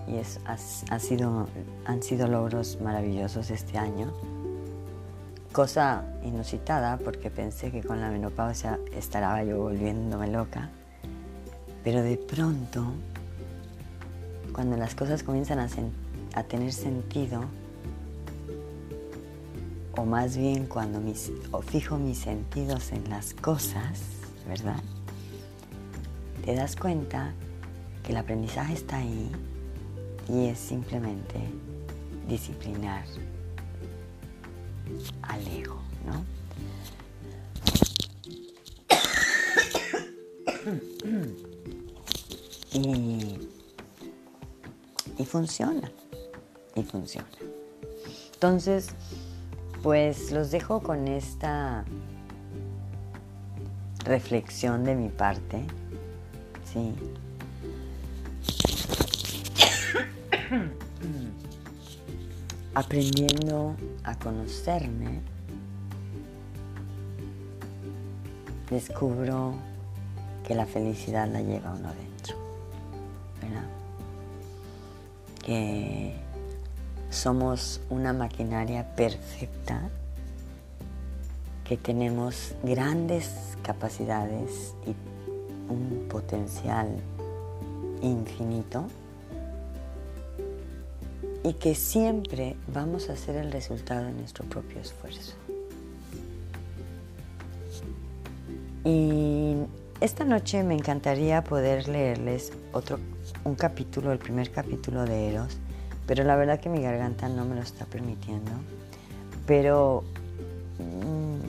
y es, ha, sido, han sido logros maravillosos este año. Cosa inusitada porque pensé que con la menopausia estaría yo volviéndome loca. Pero de pronto, cuando las cosas comienzan a, a tener sentido, o más bien cuando mis, fijo mis sentidos en las cosas, ¿verdad? Te das cuenta que el aprendizaje está ahí y es simplemente disciplinar al ego, ¿no? y, y funciona, y funciona. Entonces, pues los dejo con esta reflexión de mi parte. Sí. Aprendiendo a conocerme, descubro que la felicidad la lleva uno dentro. ¿Verdad? Que somos una maquinaria perfecta, que tenemos grandes capacidades y un potencial infinito y que siempre vamos a ser el resultado de nuestro propio esfuerzo. Y esta noche me encantaría poder leerles otro un capítulo, el primer capítulo de Eros, pero la verdad que mi garganta no me lo está permitiendo. Pero mm,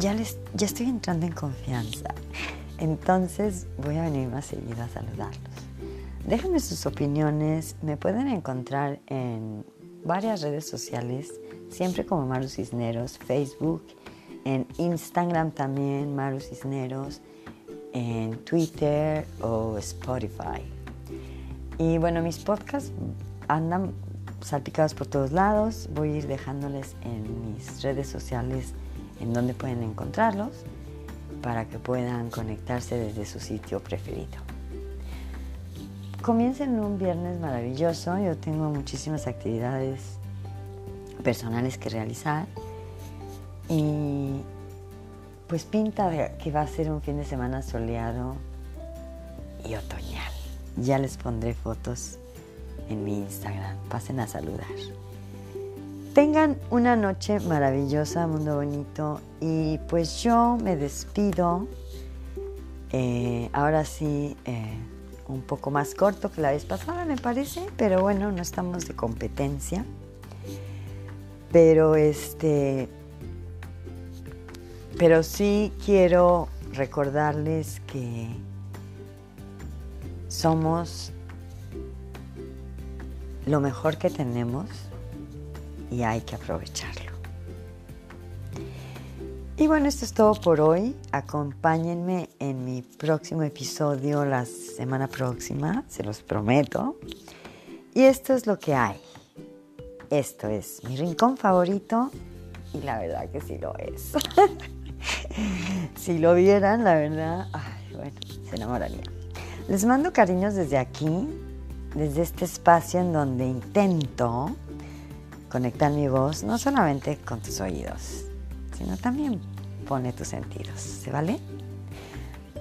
ya, les, ya estoy entrando en confianza, entonces voy a venir más seguido a saludarlos. Déjenme sus opiniones, me pueden encontrar en varias redes sociales, siempre como Maru Cisneros, Facebook, en Instagram también, Maru Cisneros, en Twitter o Spotify. Y bueno, mis podcasts andan salpicados por todos lados. Voy a ir dejándoles en mis redes sociales en donde pueden encontrarlos para que puedan conectarse desde su sitio preferido. Comiencen un viernes maravilloso. Yo tengo muchísimas actividades personales que realizar y pues pinta que va a ser un fin de semana soleado y otoñal. Ya les pondré fotos en mi Instagram. Pasen a saludar. Tengan una noche maravillosa, mundo bonito. Y pues yo me despido. Eh, ahora sí, eh, un poco más corto que la vez pasada, me parece. Pero bueno, no estamos de competencia. Pero este. Pero sí quiero recordarles que somos lo mejor que tenemos y hay que aprovecharlo. Y bueno, esto es todo por hoy. Acompáñenme en mi próximo episodio la semana próxima, se los prometo. Y esto es lo que hay. Esto es mi rincón favorito y la verdad que sí lo es. si lo vieran, la verdad, ay, bueno, se enamoraría. Les mando cariños desde aquí, desde este espacio en donde intento conectar mi voz no solamente con tus oídos, sino también pone tus sentidos. ¿Se vale?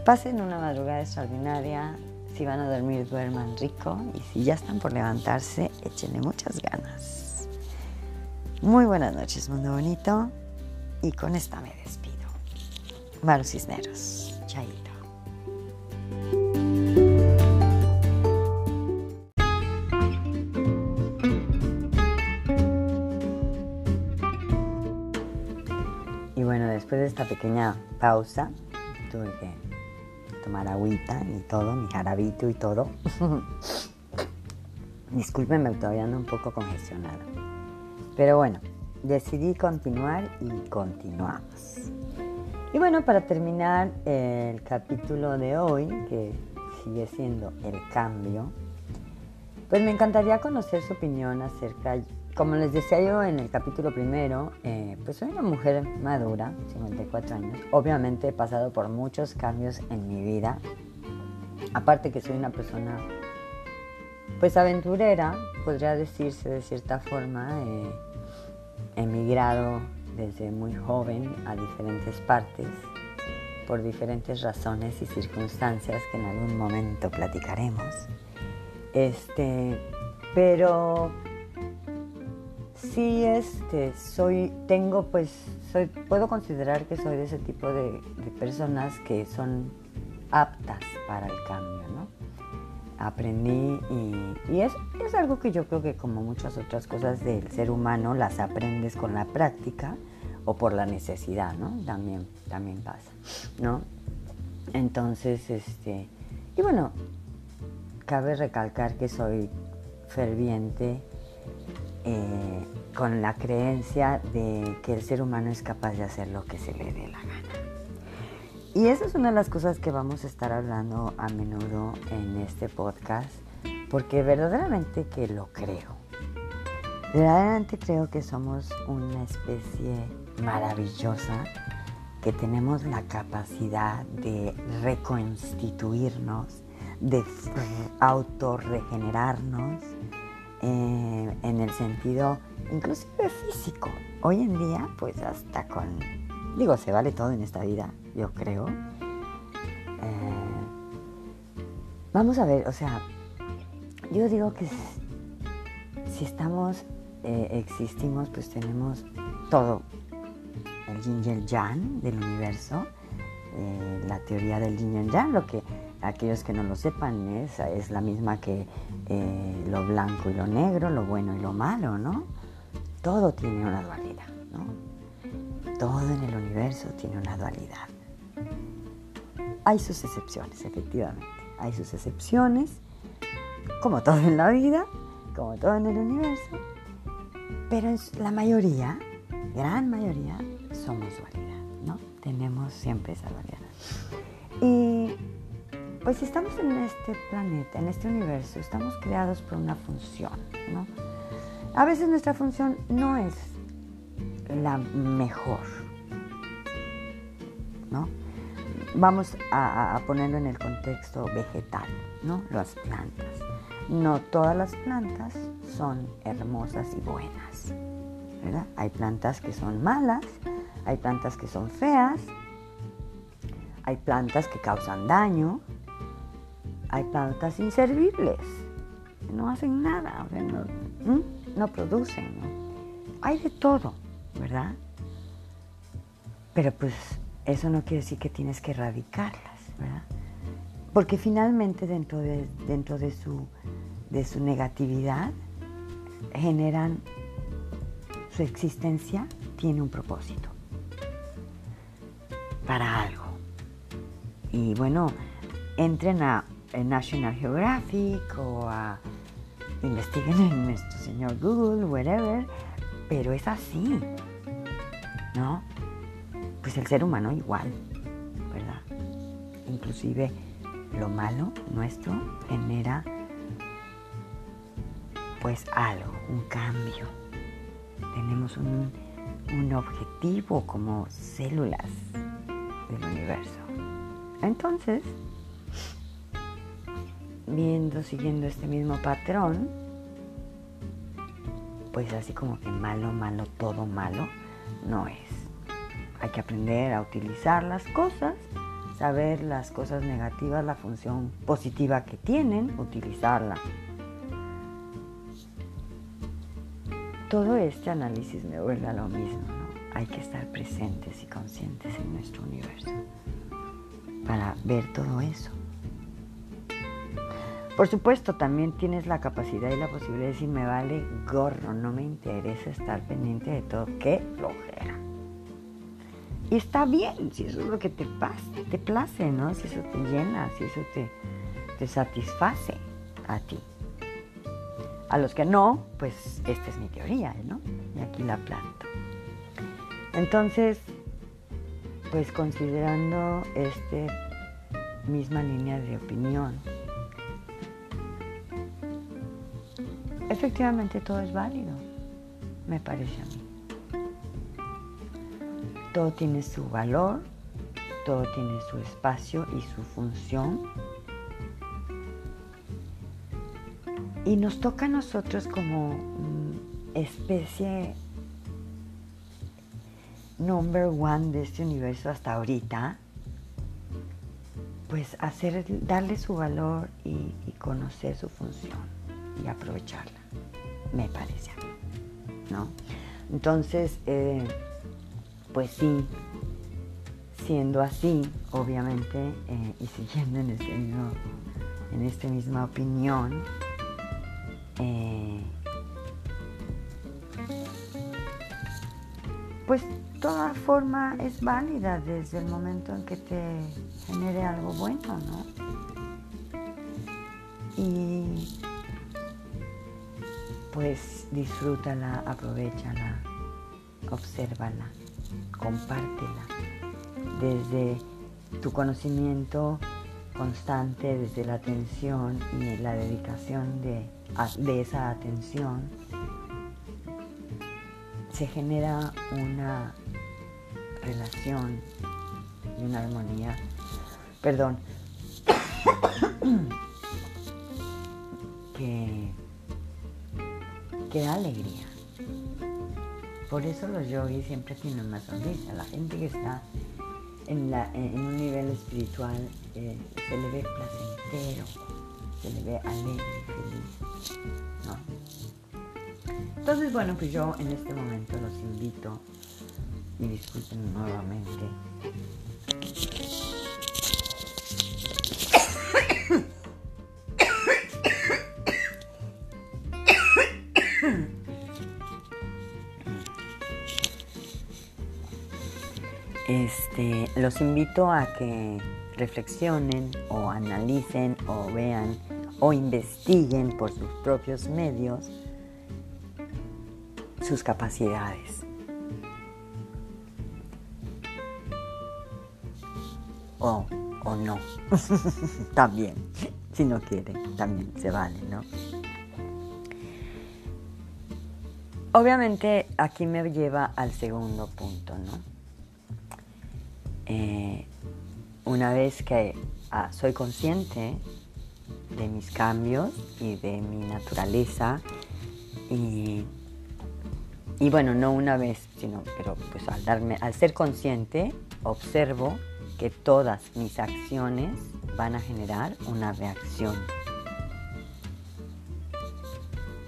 Pasen una madrugada extraordinaria. Si van a dormir, duerman rico. Y si ya están por levantarse, échenle muchas ganas. Muy buenas noches, mundo bonito. Y con esta me despido. Maru Cisneros. Chaito. Pequeña pausa, tuve que tomar agüita y todo, mi jarabito y todo. Discúlpenme, todavía ando un poco congestionada. Pero bueno, decidí continuar y continuamos. Y bueno, para terminar el capítulo de hoy, que sigue siendo el cambio, pues me encantaría conocer su opinión acerca, como les decía yo en el capítulo primero, eh, pues soy una mujer madura, 54 años, obviamente he pasado por muchos cambios en mi vida, aparte que soy una persona pues aventurera, podría decirse de cierta forma, eh, emigrado desde muy joven a diferentes partes por diferentes razones y circunstancias que en algún momento platicaremos. Este, pero sí este soy tengo pues soy puedo considerar que soy de ese tipo de, personas que son aptas para el cambio, ¿no? aprendí y, y es, es, algo que yo creo que como muchas otras cosas del ser humano las aprendes con la práctica o por la necesidad, ¿no? También, también pasa, ¿no? Entonces, este, y bueno, cabe recalcar que soy ferviente eh, con la creencia de que el ser humano es capaz de hacer lo que se le dé la gana. Y esa es una de las cosas que vamos a estar hablando a menudo en este podcast, porque verdaderamente que lo creo. Verdaderamente creo que somos una especie maravillosa, que tenemos la capacidad de reconstituirnos, de autorregenerarnos eh, en el sentido inclusive físico. Hoy en día, pues hasta con, digo, se vale todo en esta vida, yo creo. Eh, vamos a ver, o sea, yo digo que si estamos, eh, existimos, pues tenemos todo. El yin y yang del universo, la teoría del yin y yang, lo que aquellos que no lo sepan es, la misma que eh, lo blanco y lo negro, lo bueno y lo malo, ¿no? Todo tiene una dualidad, ¿no? Todo en el universo tiene una dualidad. Hay sus excepciones, efectivamente. Hay sus excepciones, como todo en la vida, como todo en el universo, pero la mayoría, gran mayoría, somos dualidad, ¿no? Tenemos siempre esa dualidad. Y pues si estamos en este planeta, en este universo, estamos creados por una función, ¿no? A veces nuestra función no es la mejor, ¿no? Vamos a, a, ponerlo en el contexto vegetal, ¿no? Las plantas. No todas las plantas son hermosas y buenas, ¿verdad? Hay plantas que son malas, hay plantas que son feas, hay plantas que causan daño, hay plantas inservibles, no hacen nada, no, producen, Hay de todo, ¿verdad? Pero pues eso no quiere decir que tienes que erradicarlas, ¿verdad? Porque finalmente dentro de, dentro de, su, de su negatividad generan su existencia tiene un propósito para algo. Y bueno, entren a, National Geographic o a investiguen en nuestro señor Google, whatever, pero es así, ¿no? Pues el ser humano igual, ¿verdad? Inclusive lo malo nuestro genera pues algo, un cambio. Tenemos un, un objetivo como células del universo. Entonces, viendo, siguiendo este mismo patrón, pues así como que malo, malo, todo malo, no es. Hay que aprender a utilizar las cosas, saber las cosas negativas, la función positiva que tienen, utilizarla. Todo este análisis me vuelve a lo mismo, ¿no? Hay que estar presentes y conscientes en nuestro universo para ver todo eso. Por supuesto, también tienes la capacidad y la posibilidad de decir, me vale gorro, no me interesa estar pendiente de todo, qué flojera. Y está bien, si eso es lo que te te place, ¿no? Si eso te llena, si eso te, te satisface a ti. A los que no, pues esta es mi teoría, ¿no? Y aquí la planto. Entonces, pues considerando esta misma línea de opinión, efectivamente todo es válido, me parece a mí. Todo tiene su valor, todo tiene su espacio y su función. Y nos toca a nosotros como especie number one de este universo hasta ahorita, pues hacer, darle su valor y, conocer su función y aprovecharla, me parece a mí, ¿no? Entonces, eh, pues sí, siendo así, obviamente, eh, y siguiendo en, este mismo, en esta misma opinión, eh, pues toda forma es válida desde el momento en que te genere algo bueno, ¿no? Y pues disfrútala, aprovechala, obsérvala, compártela desde tu conocimiento constante, desde la atención y la dedicación de, de esa atención se genera una relación y una armonía. Perdón. que, que da alegría. Por eso los yogis siempre tienen una sonrisa. La gente que está en, un nivel espiritual eh, se le ve placentero, se le ve alegre, feliz. Entonces, bueno, pues yo en este momento los invito y disculpen nuevamente. Este, los invito a que reflexionen o analicen o vean o investiguen por sus propios medios sus capacidades. O, o no. también, si no quieren, también se vale, ¿no? Obviamente aquí me lleva al segundo punto, ¿no? Eh, una vez que ah, soy consciente de mis cambios y de mi naturaleza y y bueno, no una vez, sino, pero pues al darme, al ser consciente, observo que todas mis acciones van a generar una reacción.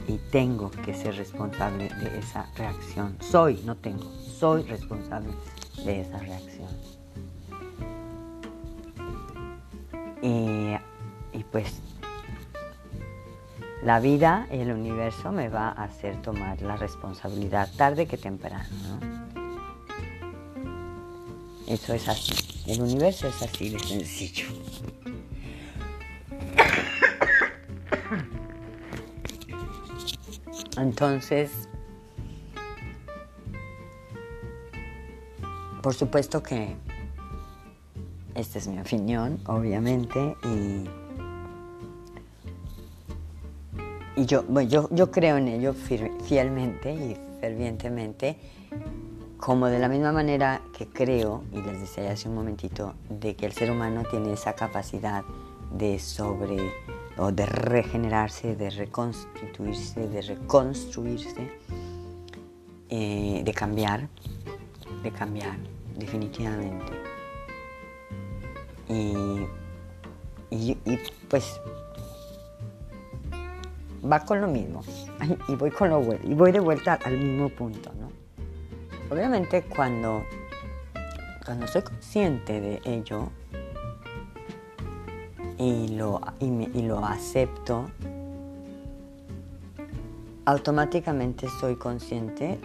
Y tengo que ser responsable de esa reacción. Soy, no tengo, soy responsable de esa reacción. Y, pues la vida y el universo me va a hacer tomar la responsabilidad tarde que temprano. ¿no? Eso es así. El universo es así de sencillo. Entonces, por supuesto que esta es mi opinión, obviamente, y yo, yo, yo creo en ello fielmente y fervientemente, como de la misma manera que creo, y les decía hace un momentito, de que el ser humano tiene esa capacidad de sobre o de regenerarse, de reconstituirse, de reconstruirse, eh, de cambiar, de cambiar, definitivamente. Y, y, pues va con lo mismo y voy con lo y voy de vuelta al mismo punto, ¿no? Obviamente cuando cuando soy consciente de ello y lo, y, lo acepto, automáticamente soy consciente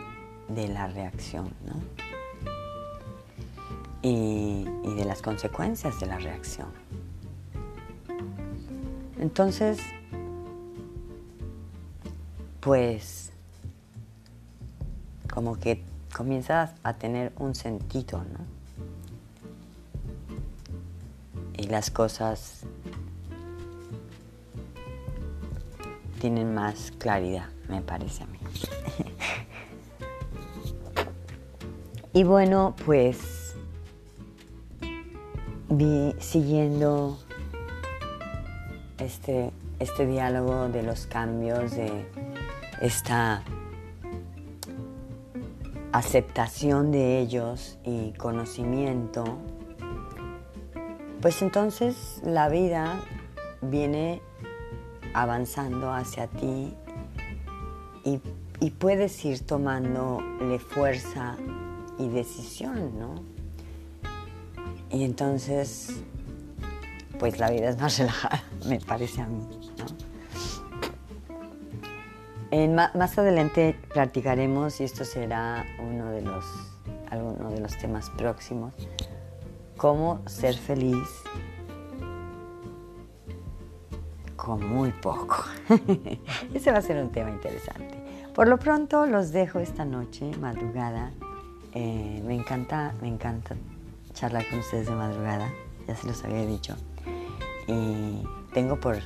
de la reacción, ¿no? Y, de las consecuencias de la reacción. Entonces, pues como que comienzas a tener un sentido, ¿no? Y las cosas tienen más claridad, me parece a mí. y bueno, pues vi siguiendo este, este diálogo de los cambios de esta aceptación de ellos y conocimiento, pues entonces la vida viene avanzando hacia ti y, puedes ir tomándole fuerza y decisión, ¿no? Y entonces, pues la vida es más relajada, me parece a mí, más adelante platicaremos, y esto será uno de los, alguno de los temas próximos, cómo ser feliz con muy poco. Ese va a ser un tema interesante. Por lo pronto los dejo esta noche, madrugada. Eh, me encanta, me encanta charlar con ustedes de madrugada, ya se los había dicho. Y tengo por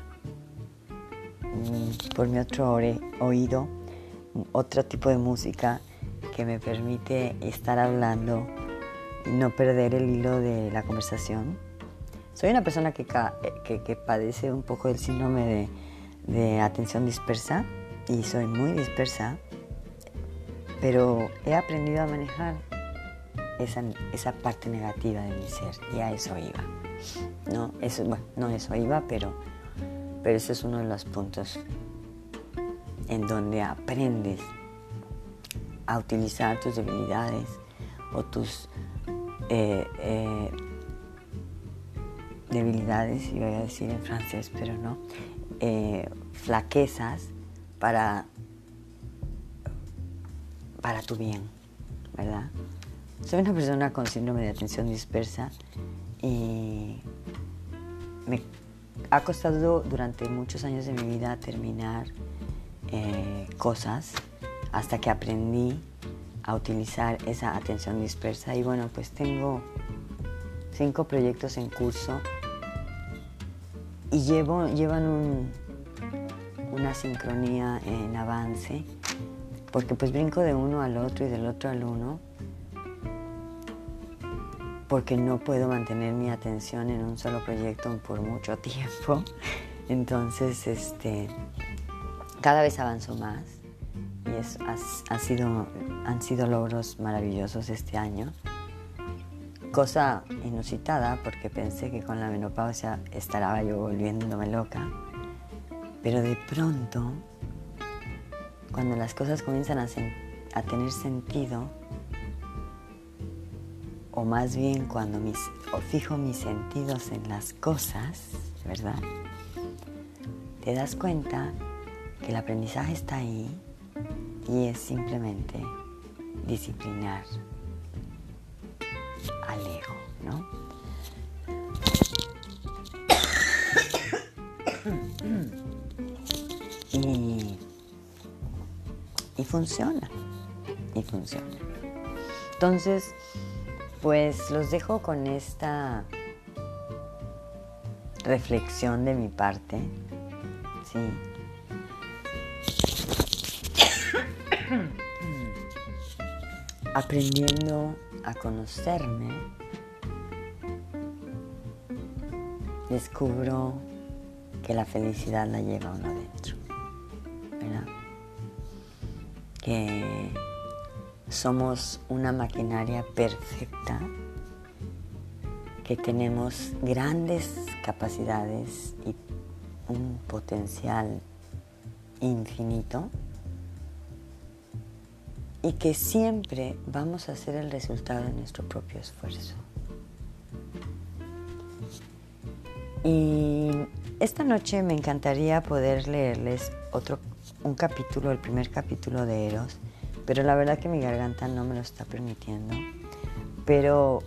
por mi otro oído otro tipo de música que me permite estar hablando y no perder el hilo de la conversación. Soy una persona que, que, padece un poco del síndrome de, atención dispersa y soy muy dispersa, pero he aprendido a manejar esa, esa parte negativa de mi ser y a eso iba. No, eso, bueno, no eso iba, pero pero ese es uno de los puntos en donde aprendes a utilizar tus debilidades o tus eh, eh, debilidades, iba a decir en francés, pero no, eh, flaquezas para, para tu bien, ¿verdad? Soy una persona con síndrome de atención dispersa y me ha costado durante muchos años de mi vida terminar eh, cosas hasta que aprendí a utilizar esa atención dispersa. Y bueno pues tengo cinco proyectos en curso y llevan una sincronía en avance porque pues brinco de uno al otro y del otro al uno porque no puedo mantener mi atención en un solo proyecto por mucho tiempo. Entonces, este, cada vez avanzo más y ha, sido, han sido logros maravillosos este año. cosa inusitada porque pensé que con la menopausia estaría yo volviéndome loca. Pero de pronto, cuando las cosas comienzan a, a tener sentido, o más bien cuando mis, fijo mis sentidos en las cosas, ¿verdad? Te das cuenta que el aprendizaje está ahí y es simplemente disciplinar al ego, ¿no? Y, y funciona, y funciona. Entonces, pues los dejo con esta reflexión de mi parte. Sí. Aprendiendo a conocerme, descubro que la felicidad la lleva uno dentro. ¿Verdad? Que somos una maquinaria perfecta, que tenemos grandes capacidades y un potencial infinito y que siempre vamos a ser el resultado de nuestro propio esfuerzo. Y esta noche me encantaría poder leerles otro un capítulo, el primer capítulo de Eros, pero la verdad que mi garganta no me lo está permitiendo. Pero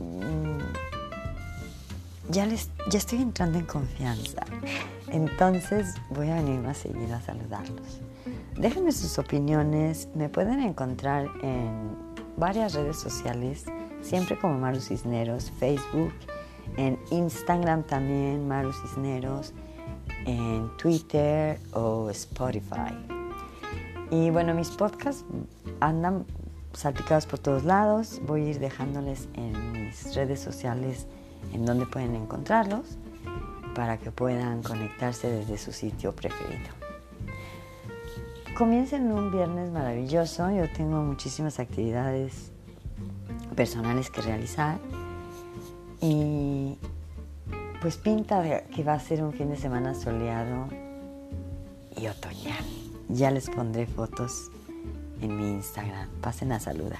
mm, ya, les, ya estoy entrando en confianza, entonces voy a venir más seguido a saludarlos. Déjenme sus opiniones, me pueden encontrar en varias redes sociales, siempre como Maru Cisneros, Facebook, en Instagram también, Maru Cisneros, en Twitter o Spotify. Y bueno, mis podcasts andan salpicados por todos lados. Voy a ir dejándoles en mis redes sociales en donde pueden encontrarlos para que puedan conectarse desde su sitio preferido. Comiencen un viernes maravilloso. Yo tengo muchísimas actividades personales que realizar y pues pinta que va a ser un fin de semana soleado y otoñal. Ya les pondré fotos en mi Instagram. Pasen a saludar.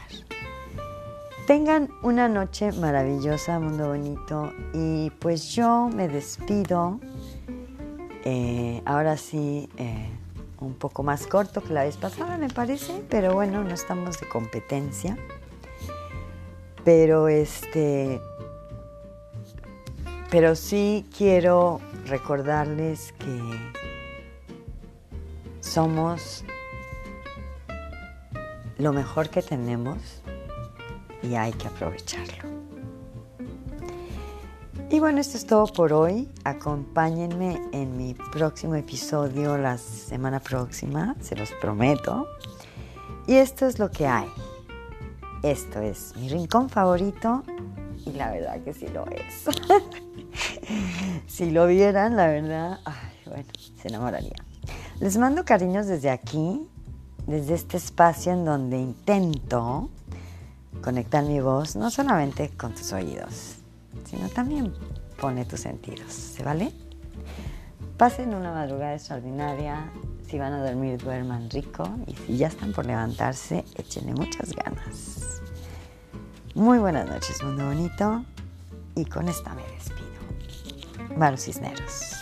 Tengan una noche maravillosa, mundo bonito. Y pues yo me despido. Eh, ahora sí, eh, un poco más corto que la vez pasada, me parece. Pero bueno, no estamos de competencia. Pero este. Pero sí quiero recordarles que somos lo mejor que tenemos y hay que aprovecharlo. Y bueno, esto es todo por hoy. Acompáñenme en mi próximo episodio la semana próxima, se los prometo. Y esto es lo que hay. Esto es mi rincón favorito y la verdad que sí lo es. si lo vieran, la verdad, bueno, se enamoraría. Les mando cariños desde aquí, desde este espacio en donde intento conectar mi voz no solamente con tus oídos, sino también pone tus sentidos. ¿Se vale? Pasen una madrugada extraordinaria. Si van a dormir, duerman rico. Y si ya están por levantarse, échenle muchas ganas. Muy buenas noches, mundo bonito. Y con esta me despido. Maru Cisneros.